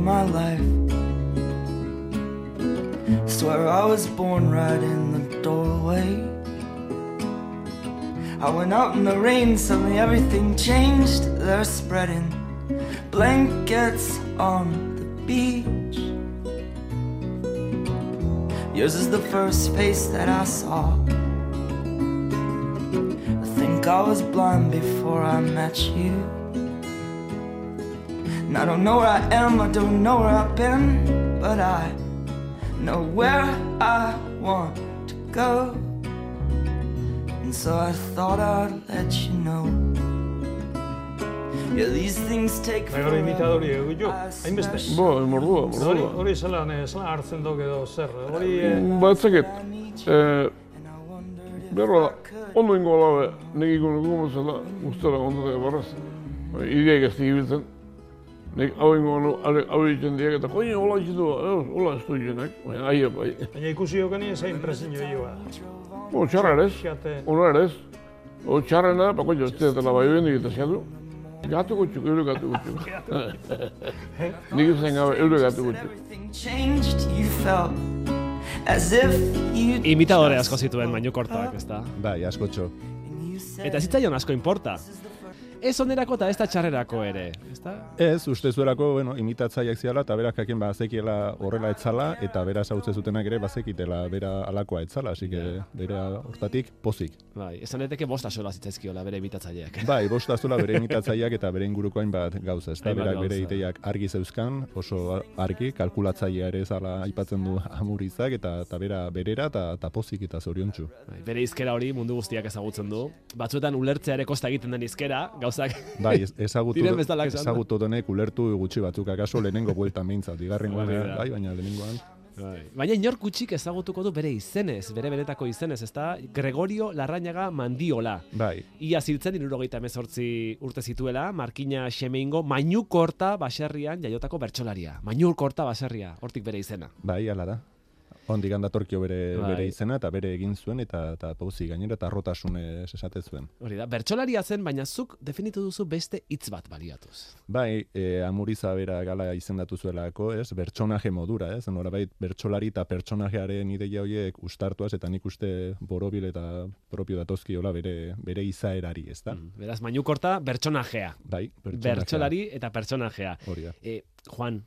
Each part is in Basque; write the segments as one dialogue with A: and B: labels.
A: my life. Swear I was born right in the doorway. I went out in the rain, suddenly everything changed. They're spreading blankets on the beach. Yours is the first face that I saw. I think I was blind before I met you. And I don't know where I am, I don't know where I've been, but I know where I want to go. And so I thought I'd let you know. Yeah, these things take
B: hori imitadori egutu,
A: I
B: hainbeste.
C: Bo, mordua, mordua.
B: hori zelan, eh, zelan hartzen duk edo zer. Hori, eh,
C: Ba, dakit, eh, berra,
A: I could.
C: ondo ingo alabe, nik ikon ikon bezala, guztara ondoteka barraz. Ba, Ideak ez digibiltzen. Nik hau ingo anu, hau egiten diak, eta koine hola egiten du, eh, hola ez du egitenak, baina aia bai.
B: baina ikusi jokani zein presen joa.
C: Bo, txarra ere ez, ona ere ez. O txarrena, bako jo, ez dira bai bendik eta xatu. Gatu gutxuk, eure gatu gutxuk. Nik izan gabe, eure gatu gutxuk.
D: Imitadore asko zituen baino kortak, ezta?
E: Bai, askotxo.
A: And you said
D: Eta zitzaion asko importa. Ez onerako eta ez da txarrerako ere, ezta?
E: Ez, uste zuelako, bueno, imitatzaileak ziala, eta berak jakin bazekiela horrela etzala, eta bera zautze zutenak ere bazekitela bera alakoa etzala, así que bera hortatik pozik.
D: Bai, esan daiteke bost asola zitzaizkiola bere imitatzaileak.
E: Bai, bost azula bere imitatzaileak eta bere inguruko hainbat gauza, ez da,
D: Hainbat
E: berak bere ideiak argi zeuzkan, oso argi, kalkulatzailea ere zala aipatzen du amurizak, eta, eta bera berera, eta, eta pozik eta zoriontsu.
D: Bai, bere izkera hori mundu guztiak ezagutzen du. Batzuetan ulertzea ere kosta egiten den izkera, gauzak
E: Bai, ez- ezagutu, ezagutu denek ulertu gutxi batzuk, akaso lehenengo bueltan behintzat, bigarrengoan,
D: Hori da.
E: bai, baina lehenengoan.
D: Bai. Baina inork gutxik ezagutuko du bere izenez, bere benetako izenez, ezta? Gregorio Larrañaga Mandiola.
E: Bai,
D: Ia ziltzen irurogeita emezortzi urte zituela, Markina Xemeingo, Mainu Korta baserrian jaiotako bertsolaria. Mainu Korta baserria, hortik bere izena.
E: bai, ala da. Ondik datorkio bere,
D: Bai.
E: bere izena eta bere egin zuen eta eta pauzi gainera eta arrotasunez esate zuen.
D: Hori da, bertsolaria zen, baina zuk definitu duzu beste hitz bat baliatuz.
E: Bai, e, amuriza bera gala izendatu zuelako, ez, bertsonaje modura, ez, norabait bertsolari eta pertsonajearen ideia horiek ustartuaz, eta nik uste borobil eta propio datozkiola bere, bere izaerari, ez da?
D: Mm, Beraz, Mainu Korta bertsonajea.
E: Bai, pertsonajea.
D: Bertsolari eta pertsonajea.
E: Hori da.
D: E, Juan,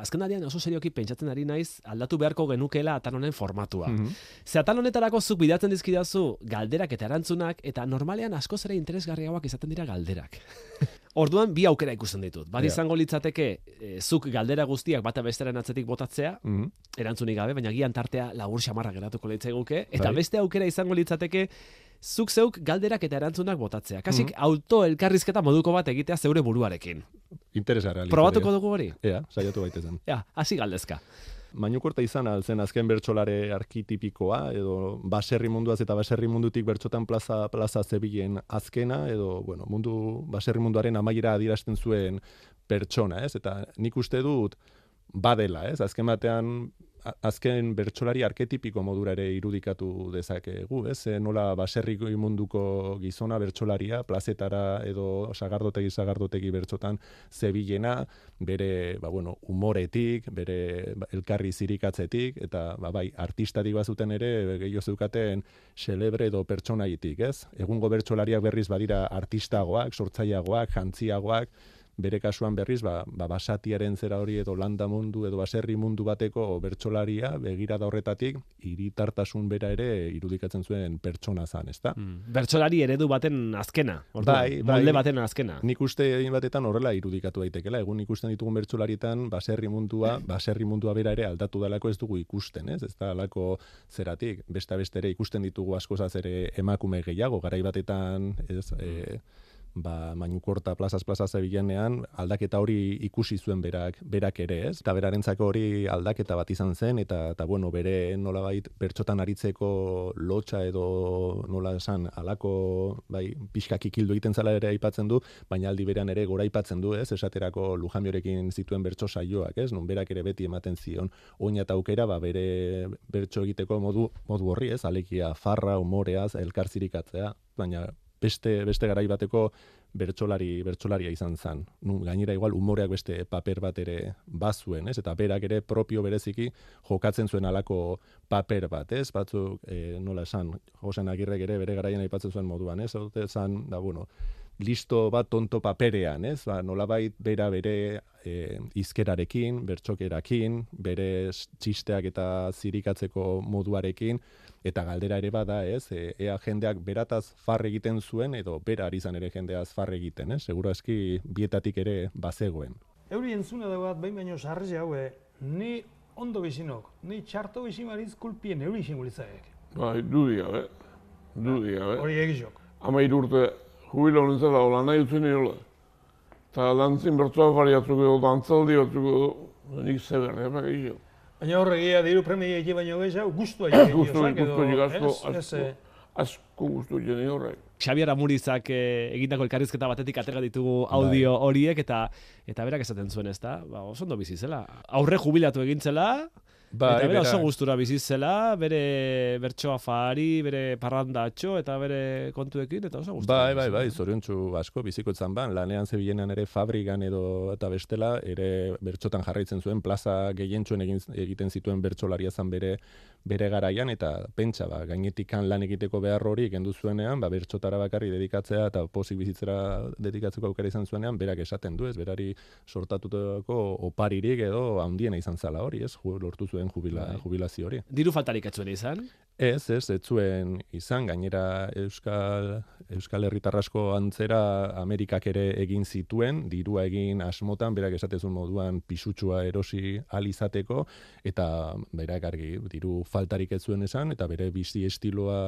D: azken aldian oso serioki pentsatzen ari naiz aldatu beharko genukeela atal honen formatua.
E: Mhm.
D: Ze atal honetarako zuk bidatzen dizkidazu galderak eta erantzunak eta normalean askoz ere interesgarriagoak izaten dira galderak. Orduan bi aukera ikusten ditut. Bat izango litzateke e, zuk galdera guztiak bata besteren atzetik botatzea,
E: Mhm.
D: erantzunik gabe, baina gian tartea labur xamarra geratuko litzaiguke, eta
E: Bai.
D: beste aukera izango litzateke zuk zeuk galderak eta erantzunak botatzea. Kasik
E: Mhm.
D: auto elkarrizketa moduko bat egitea zeure buruarekin.
E: Interesgarra. litzateke.
D: Probatuko dugu hori?
E: Ea, saiatu baitezen.
D: Ja, hasi galdezka.
E: Mainukorta izan altzen azken bertsolare arkitipikoa, edo baserri munduaz eta baserri mundutik bertsotan plaza, plaza zebilen azkena, edo bueno, mundu, baserri munduaren amaiera adierazten zuen pertsona, ez? Eta nik uste dut badela, ez? Azken batean azken bertsolari arketipiko modura ere irudikatu dezakegu, ez? E, nola baserri munduko gizona bertsolaria plazetara edo sagardotegi sagardotegi bertsotan zebilena, bere, ba, bueno, umoretik, bere ba, elkarri zirikatzetik, eta ba, bai, artistatik bazuten ere, gehiago zeukaten celebre edo pertsonaitik, ez? Egungo bertsolariak berriz badira artistagoak, sortzaileagoak, jantziagoak, bere kasuan berriz, ba, ba, basatiaren zera hori edo landa mundu edo baserri mundu bateko bertsolaria, begirada horretatik, hiritartasun bera ere irudikatzen zuen pertsona zan, ezta?
D: Mm. Bertsolari eredu baten azkena. Orduan,
E: Bai, bai.
D: Molde baten azkena.
E: Nik uste egin batetan horrela irudikatu daitekela. Egun ikusten ditugun bertsolarietan baserri mundua, baserri mundua bera ere aldatu dalako ez dugu ikusten, ez? Ez da alako zeratik. Besta beste ere ikusten ditugu askozaz ere emakume gehiago, garai batetan, ez, e, ba, mainukorta plazaz plaza zebilenean, aldaketa hori ikusi zuen berak, berak ere, ez? Eta berarentzako hori aldaketa bat izan zen, eta, eta bueno, bere nolabait bertxotan aritzeko lotxa edo nola esan, alako bai, pixkak ikildu egiten zela ere aipatzen du, baina aldi berean ere gora aipatzen du, ez? Esaterako Lujamiorekin zituen bertso saioak, ez? Nun berak ere beti ematen zion oina eta aukera, ba, bere bertso egiteko modu, modu horri, ez? Alekia farra, umoreaz, elkarzirikatzea, baina beste beste garai bateko bertsolari bertsolaria izan zen. Nun gainera igual umoreak beste paper bat ere bazuen, ez? Eta berak ere propio bereziki jokatzen zuen alako paper bat, ez? Batzuk e, nola esan, Josen Agirrek ere bere garaian aipatzen zuen moduan, ez? Ote esan, da bueno, listo bat tonto paperean, ez? Ba, nolabait bera bere e, izkerarekin, bertxokerakin, bere txisteak eta zirikatzeko moduarekin, eta galdera ere bada, ez? E, ea jendeak berataz far egiten zuen, edo bera ari izan ere jendeaz far egiten, ez? Segura eski bietatik ere bazegoen.
B: Euri entzuna da bat, behin baino sarri haue, ni ondo bizinok, ni txarto bizimariz kulpien euri izango litzaek.
C: Bai, dudia, be. Dudia, be.
B: Hori egizok.
C: Amair urte jubila honen zela, hola nahi utzen niola. Eta dantzin bertsoa fariatzuk edo, dantzaldi batzuk edo, nik zeber, epak egio.
B: Baina horregia diru premia egi baino gehiago, guztua egi
C: Gustu,
B: edo,
C: gustu, asko?
B: Ez,
C: asko,
B: eh,
C: gustu jeni horrek.
D: Xabier Amurizak eh, egindako elkarrizketa batetik atera ditugu audio horiek eta eta berak esaten zuen, ezta? Ba, oso ondo bizi zela. Aurre jubilatu egintzela,
E: Bai,
D: eta bera oso gustura bizi zela, bere bertsoa fari, bere parrandatxo eta bere kontuekin eta oso gustura.
E: Bai, bai, bai, zoriontsu asko biziko izan ban, lanean zebilenan ere fabrikan edo eta bestela, ere bertxotan jarraitzen zuen, plaza gehientsuen egiten zituen bertsolaria zan bere bere garaian, eta pentsa, ba, gainetikan lan egiteko behar hori kendu zuenean, ba, bertxotara bakarri dedikatzea eta pozik bizitzera dedikatzeko aukera izan zuenean, berak esaten du, ez, berari sortatutako oparirik edo handiena izan zala hori, ez, lortu zuen jubila,
D: Bai.
E: jubilazio hori.
D: Diru faltarik etzuen izan.
E: Ez, ez, ez zuen izan, gainera Euskal, Euskal Herritarrasko antzera Amerikak ere egin zituen, dirua egin asmotan, berak esatezun moduan pisutsua erosi alizateko, eta berak argi, diru faltarik ez zuen esan, eta bere bizi estiloa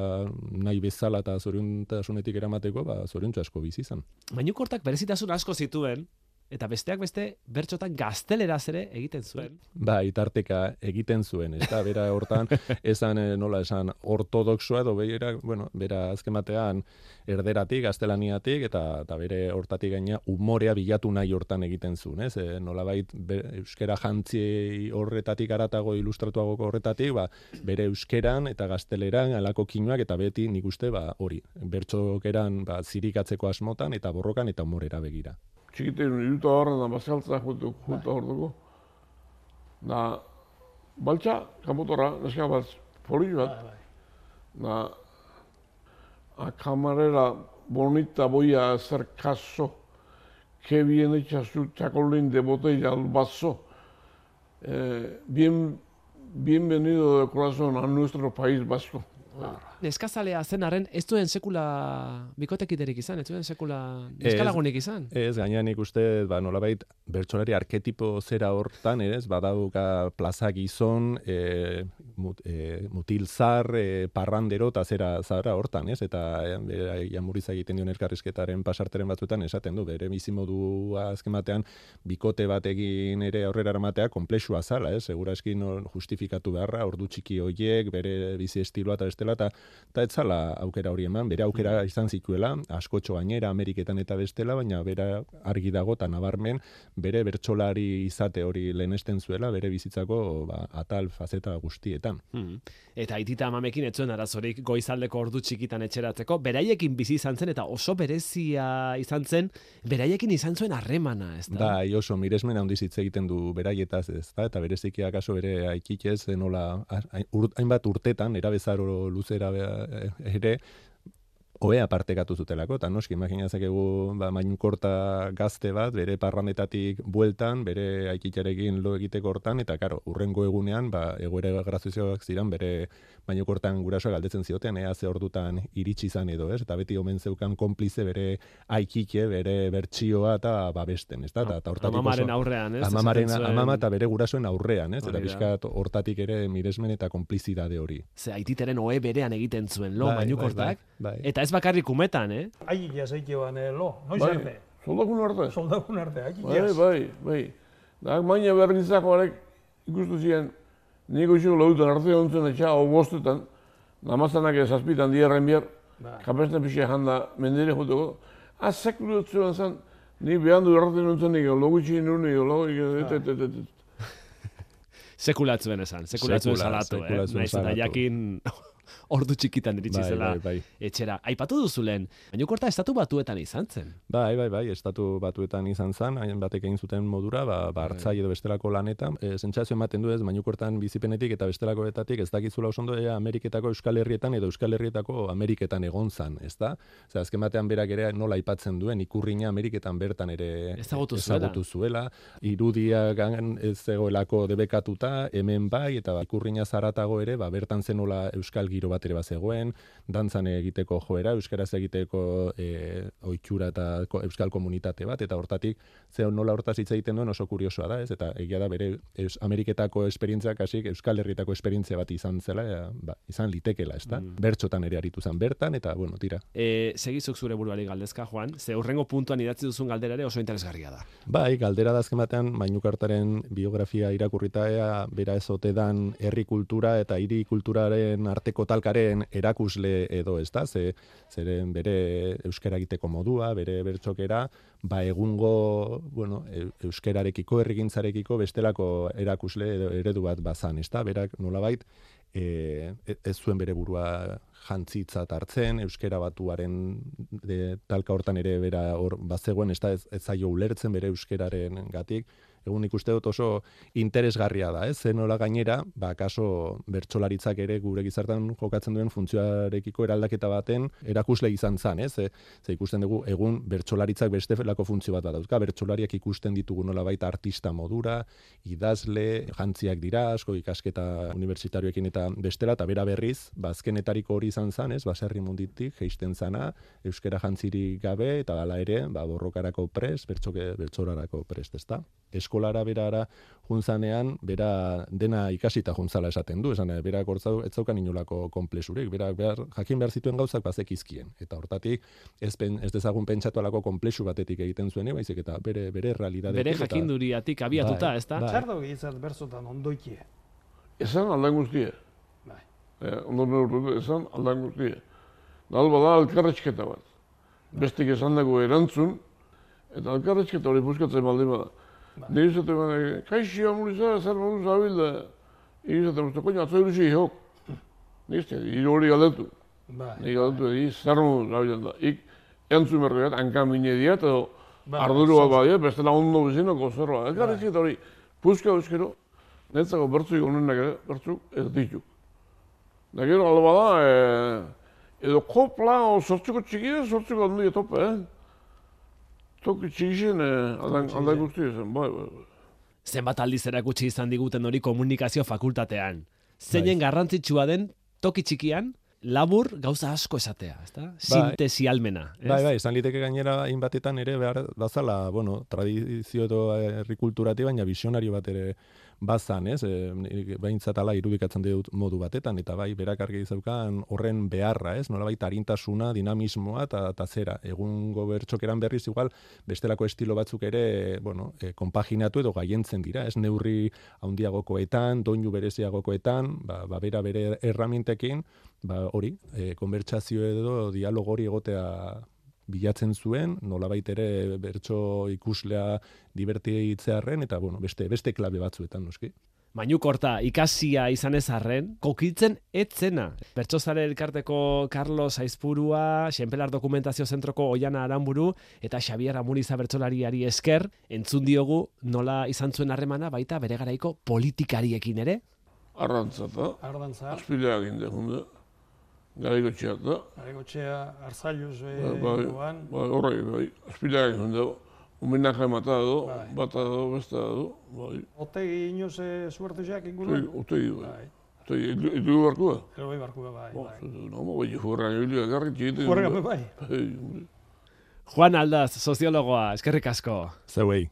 E: nahi bezala eta zoriontasunetik eramateko, ba, zoriontsu asko bizi izan.
D: Mainukortak berezitasun asko zituen, eta besteak beste bertxotan gazteleraz ere egiten zuen.
E: Ba, itarteka egiten zuen, ez da, bera hortan, esan, eh, nola esan, ortodoxoa edo bera, bueno, bera azken batean erderatik, gaztelaniatik, eta, eta bere hortatik gaina umorea bilatu nahi hortan egiten zuen, ez? E, nolabait, be, euskera jantzi horretatik aratago ilustratuagoko horretatik, ba, bere euskeran eta gazteleran alako kinuak, eta beti nik uste, ba, hori, bertxokeran ba, zirikatzeko asmotan, eta borrokan eta umorera begira.
C: Txikiten iruta horren da bazkaltza jutu, jutu hor dugu. Da, baltza, kamotora, neska bat, poli bat. Da, a camarera bonita voy a hacer caso. Qué bien hecha su chacolín de botella al vaso. Eh, bien, bienvenido de corazón a nuestro país vasco.
D: Neskazalea zen arren, ez duen sekula bikotekiderik izan, ez duen sekula neskalagunik izan.
E: Ez, gaina nik uste, ba, nolabait, bertsolari arketipo zera hortan, ez, badauka plaza gizon, e, mut, e, mutilzar, e, parrandero, eta zera zara hortan, ez, eta e, jamuriza egiten dion elkarrizketaren pasarteren batzuetan esaten du, bere bizimodu azken batean, bikote bat egin ere aurrera eramatea komplexua zala, ez, segura eskin justifikatu beharra, ordu txiki hoiek, bere bizi estiloa eta bestela, eta eta ez zala aukera hori eman, bere aukera izan zituela, askotxo gainera, Ameriketan eta bestela, baina bera argi dago eta nabarmen, bere bertsolari izate hori lehenesten zuela, bere bizitzako ba, atal fazeta guztietan.
D: Hmm. Eta aitita amamekin etzuen arazorik goizaldeko ordu txikitan etxeratzeko, beraiekin bizi izan zen eta oso berezia izan zen, beraiekin izan zuen harremana, ez da?
E: Bai, oso miresmen handiz hitz egiten du beraietaz, ez da, eta bereziki akaso bere aikikez, nola, hain- ur- hainbat urtetan, erabezaro luzera bea- ere, Oea partekatu zutelako, eta noski, imaginazakegu ba, mainukorta gazte bat, bere parrandetatik bueltan, bere aikitzarekin lo egiteko hortan, eta karo, urrengo egunean, ba, egoera grazioak ziren, bere mainukortan gurasoak galdetzen zioten, ea ze ordutan iritsi izan edo, ez? Eta beti omen zeukan konplize bere aikike, bere bertsioa eta babesten, ez da? Eta, eta hortatik
D: Amamaren
E: oso-
D: aurrean, ez?
E: Amamaren, amama eta bere gurasoen aurrean, ez? Eta pixkat hortatik ere miresmen eta konplizidade hori.
D: Ze aititeren ohe berean egiten zuen lo
E: Bai,
D: mainukortak,
E: bai, bai, bai.
D: eta ez ez bakarrik umetan, eh?
B: Ahi jazaike ban eh, lo, noiz
C: Bai,
B: arte?
C: soldakun arte.
B: Soldakun arte, ahi
C: Bai,
B: jaz.
C: bai, bai. Da, maina berrizako arek ikustu ziren, niko iso lautan arte ontzen etxa, hau bostetan, namazanak zazpitan dierren bier,
B: Bai.
C: kapesten pixia janda mendere joteko. Ah, sekulu dut zuen zen, ni behan du erraten nuntzen nik, logu txin nuen, logu, et, et, et, et, et.
D: Sekulatzuen esan, sekulatzuen
E: Sekula,
D: salatu, eh? Naiz eta jakin ordu txikitan iritsi
E: Bai,
D: zela
E: bai, bai.
D: etxera. Aipatu duzu lehen, baina korta estatu batuetan izan zen.
E: Bai, bai, bai, estatu batuetan izan zen, hain batek egin zuten modura, ba, ba hartzai edo bestelako lanetan. E, sentsazio ematen du ez, mainukortan bizipenetik eta bestelakoetatik ez dakizula oso ondo ea Ameriketako Euskal Herrietan edo Euskal Herrietako Ameriketan egon zan, ez da? Zer, azken batean berak ere nola aipatzen duen, ikurrina Ameriketan bertan ere
D: Ezagutu zuela.
E: ezagutu zuela. Irudia gan ez zegoelako debekatuta, hemen bai, eta ba, ikurrina zaratago ere, ba, bertan zenola Euskal giro bat ere bazegoen, dantzan egiteko joera, euskaraz egiteko e, oitxura eta euskal komunitate bat, eta hortatik, ze nola hortaz hitz egiten duen oso kuriosoa da, ez? Eta egia da bere eus, Ameriketako esperientziak hasik Euskal Herrietako esperientzia bat izan zela, ea, ba, izan litekela, ez da? Bertxotan ere aritu zen bertan, eta, bueno, tira.
D: E, segizuk zure buruari galdezka, Juan, ze hurrengo puntuan idatzi duzun galdera ere oso interesgarria da.
E: Bai, galdera da azken batean Mainukartaren biografia irakurrita ea bera ez ote dan herri kultura eta hiri kulturaren arteko talkaren erakusle edo ez da, ze, zeren bere euskara egiteko modua, bere bertxokera, ba egungo, bueno, e- euskararekiko, herrigintzarekiko bestelako erakusle edo eredu bat bazan, ez da, berak nolabait, e, ez zuen bere burua jantzitzat hartzen, euskera batuaren de, talka hortan ere bera hor bazegoen, ez da ez, ez zaio ulertzen bere euskeraren gatik, egun ikuste dut oso interesgarria da, ez? Zen nola gainera, ba, kaso bertsolaritzak ere gure gizartan jokatzen duen funtzioarekiko eraldaketa baten erakusle izan zan, ez? Ze, ikusten dugu egun bertsolaritzak beste lako funtzio bat badauzka, bertsolariak ikusten ditugu nola baita artista modura, idazle, jantziak dira, asko ikasketa unibertsitarioekin eta bestela, eta bera berriz, ba, azkenetariko hori izan zan, ez? Baserri munditik, geisten zana, euskera jantzirik gabe, eta hala ere, ba, borrokarako prest, bertsolarako prest, ezta? Eskolara berara junzanean, bera dena ikasita juntzala esaten du, esan, bera gortzau, ez zaukan inolako konplexurik, bera behar, jakin behar zituen gauzak bazekizkien. Eta hortatik, ez, pen, ez dezagun pentsatu alako konplexu batetik egiten zuen, baizik eta bere, bere realidadetik.
D: Bere jakinduriatik abiatuta,
E: Bai,
D: ez da?
E: bai.
B: Zer dago gizart berzotan ondoikie?
C: Esan aldan guztia.
B: Bai.
C: Eh, ondo esan aldan guztia. Nalba da alkarretxketa bat. Bestik esan dago erantzun, eta alkarretxketa hori buskatzen baldin bada. Hori galdetu.
B: Bai.
C: Nire galdetu, edi, zer modu zabilda da. Ik, entzun berri bat, hankan mine diat, edo
B: Bai,
C: arduru bat badia, bestela ondo bizinoko zerroa. Alkarretxketa hori, puska euskero, netzako bertzuk onenak ere, bertzuk ez ditu. Da gero alba da, e, edo kopla o sortzuko txikia, sortzuko handia tope, eh? Toki txikixen, eh, aldan, aldan guzti zen, bai, bai, bai.
D: Zenbat aldiz erakutsi izan diguten hori komunikazio fakultatean. Zeinen
E: Bai.
D: garrantzitsua den toki txikian, labur gauza asko esatea, ezta? Sintesi almena, ez?
E: Bai, bai, izan liteke gainera hainbatetan ere behar bazala, bueno, tradizio edo herri kulturati, baina visionario bat ere bazan, ez? E, nik behintzat ala irudikatzen dut modu batetan, eta bai, berak argi zeukan horren beharra, ez? Nola baita harintasuna, dinamismoa, eta, zera, egungo bertxokeran berriz igual, bestelako estilo batzuk ere, bueno, e, konpaginatu edo gaientzen dira, ez? Neurri handiagokoetan, doinu bereziagokoetan, ba, ba bera bere erramintekin, ba hori, e, konbertsazio edo dialogo hori egotea bilatzen zuen, nolabait ere bertso ikuslea divertitzearren eta bueno, beste beste klabe batzuetan noski.
D: Mainu korta, ikasia izan ez arren, kokitzen etzena. Bertsozare elkarteko Carlos Aizpurua, Xenpelar Dokumentazio Zentroko Oiana Aramburu, eta Xabier Amuriza bertsolariari esker, entzun diogu nola izan zuen harremana baita bere garaiko politikariekin ere.
C: Arrantzata, aspileak inde junde, garaiko txiata,
B: Aregotxea, Arzailuz,
C: bai,
B: e,
C: bai,
B: joan,
C: bai, horrei, bai, aspileak junde, umenak emata edo,
B: Bai.
C: bata edo, beste edo, bai,
B: Otegi inoz e, suertuxeak
C: utei,
B: inguruen?
C: utei, bai,
B: Bai,
C: utei, itu barkua.
B: gero bai barku bai,
C: Oh,
B: bai.
C: no, bai, jurra ibili ekarri txite.
B: Horrega bai.
C: Bai.
D: Juan Aldaz, soziologoa, eskerrik asko.
E: Zeuei.